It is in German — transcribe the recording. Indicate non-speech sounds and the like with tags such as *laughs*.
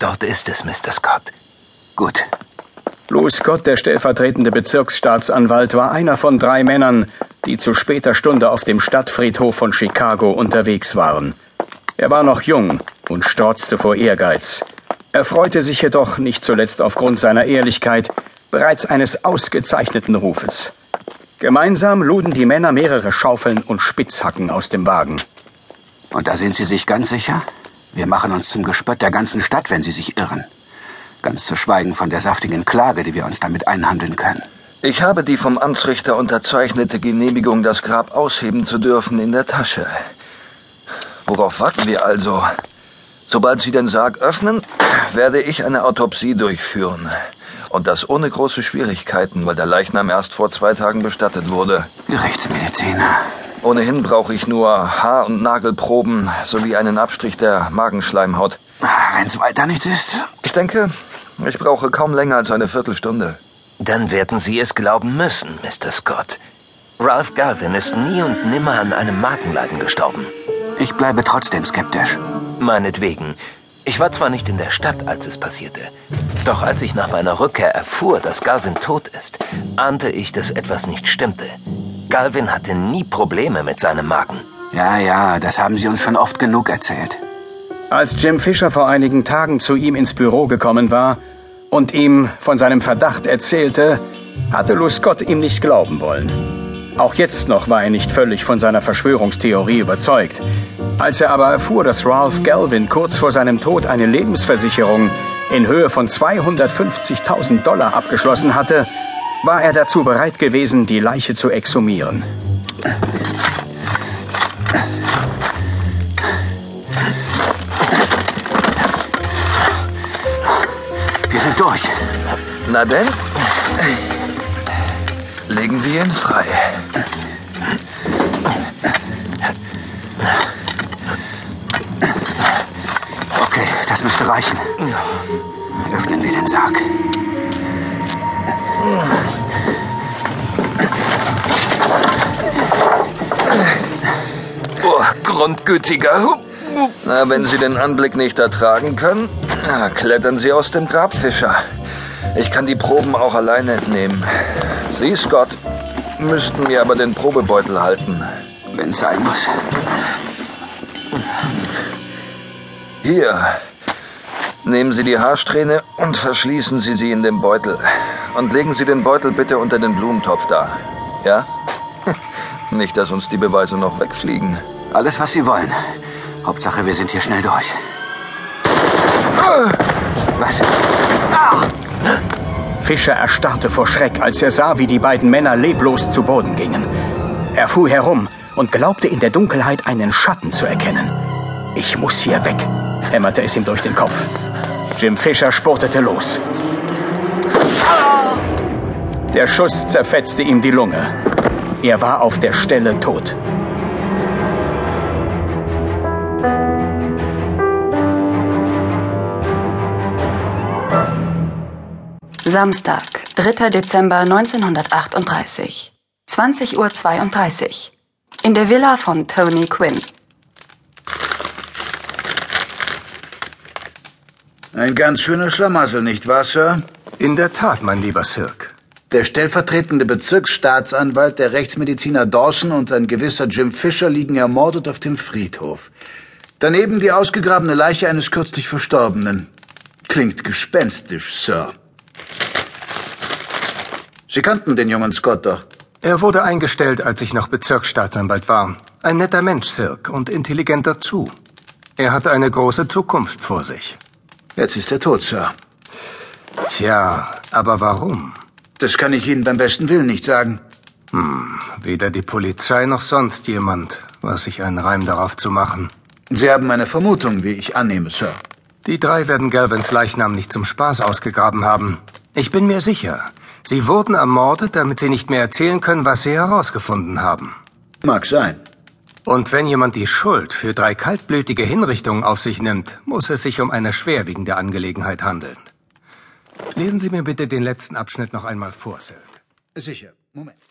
Dort ist es, Mr. Scott. Gut. Louis Scott, der stellvertretende Bezirksstaatsanwalt, war einer von drei Männern, die zu später Stunde auf dem Stadtfriedhof von Chicago unterwegs waren. Er war noch jung und strotzte vor Ehrgeiz. Er freute sich jedoch, nicht zuletzt aufgrund seiner Ehrlichkeit, bereits eines ausgezeichneten Rufes. Gemeinsam luden die Männer mehrere Schaufeln und Spitzhacken aus dem Wagen. Und da sind Sie sich ganz sicher? Wir machen uns zum Gespött der ganzen Stadt, wenn Sie sich irren. Ganz zu schweigen von der saftigen Klage, die wir uns damit einhandeln können. Ich habe die vom Amtsrichter unterzeichnete Genehmigung, das Grab ausheben zu dürfen, in der Tasche. Worauf warten wir also? Sobald Sie den Sarg öffnen, werde ich eine Autopsie durchführen. Und das ohne große Schwierigkeiten, weil der Leichnam erst vor zwei Tagen bestattet wurde. Gerichtsmediziner. Ohnehin brauche ich nur Haar- und Nagelproben sowie einen Abstrich der Magenschleimhaut. Wenn es weiter nichts ist. Ich denke, ich brauche kaum länger als eine Viertelstunde. Dann werden Sie es glauben müssen, Mr. Scott. Ralph Galvin ist nie und nimmer an einem Magenleiden gestorben. Ich bleibe trotzdem skeptisch. Meinetwegen. Ich war zwar nicht in der Stadt, als es passierte, doch als ich nach meiner Rückkehr erfuhr, dass Galvin tot ist, ahnte ich, dass etwas nicht stimmte. Galvin hatte nie Probleme mit seinem Magen. Ja, ja, das haben Sie uns schon oft genug erzählt. Als Jim Fisher vor einigen Tagen zu ihm ins Büro gekommen war und ihm von seinem Verdacht erzählte, hatte Lou Scott ihm nicht glauben wollen. Auch jetzt noch war er nicht völlig von seiner Verschwörungstheorie überzeugt. Als er aber erfuhr, dass Ralph Galvin kurz vor seinem Tod eine Lebensversicherung in Höhe von 250.000 Dollar abgeschlossen hatte, war er dazu bereit gewesen, die Leiche zu exhumieren. Wir sind durch. Na denn? Legen wir ihn frei. Okay, das müsste reichen. Öffnen wir den Sarg. Grundgütiger. Na, wenn Sie den Anblick nicht ertragen können, klettern Sie aus dem Grab, Fischer. Ich kann die Proben auch alleine entnehmen. Sie, Scott, müssten mir aber den Probebeutel halten. Wenn es sein muss. Hier. Nehmen Sie die Haarsträhne und verschließen Sie sie in den Beutel. Und legen Sie den Beutel bitte unter den Blumentopf da. Ja? *laughs* Nicht, dass uns die Beweise noch wegfliegen. Alles, was Sie wollen. Hauptsache, wir sind hier schnell durch. Was? Fischer erstarrte vor Schreck, als er sah, wie die beiden Männer leblos zu Boden gingen. Er fuhr herum und glaubte in der Dunkelheit einen Schatten zu erkennen. Ich muss hier weg, hämmerte es ihm durch den Kopf. Jim Fischer spurtete los. Der Schuss zerfetzte ihm die Lunge. Er war auf der Stelle tot. Samstag, 3. Dezember 1938. 20.32 Uhr. In der Villa von Tony Quinn. Ein ganz schöner Schlamassel, nicht wahr, Sir? In der Tat, mein lieber Sirk. Der stellvertretende Bezirksstaatsanwalt, der Rechtsmediziner Dawson und ein gewisser Jim Fisher liegen ermordet auf dem Friedhof. Daneben die ausgegrabene Leiche eines kürzlich Verstorbenen. Klingt gespenstisch, Sir. Sie kannten den jungen Scott doch. Er wurde eingestellt, als ich noch Bezirksstaatsanwalt war. Ein netter Mensch, Sirk, und intelligent dazu. Er hatte eine große Zukunft vor sich. Jetzt ist er tot, Sir. Tja, aber warum? Das kann ich Ihnen beim besten Willen nicht sagen. Weder die Polizei noch sonst jemand, was sich einen Reim darauf zu machen. Sie haben eine Vermutung, wie ich annehme, Sir. Die drei werden Galvins Leichnam nicht zum Spaß ausgegraben haben. Ich bin mir sicher. Sie wurden ermordet, damit sie nicht mehr erzählen können, was sie herausgefunden haben. Mag sein. Und wenn jemand die Schuld für drei kaltblütige Hinrichtungen auf sich nimmt, muss es sich um eine schwerwiegende Angelegenheit handeln. Lesen Sie mir bitte den letzten Abschnitt noch einmal vor, Sir. Sicher. Moment.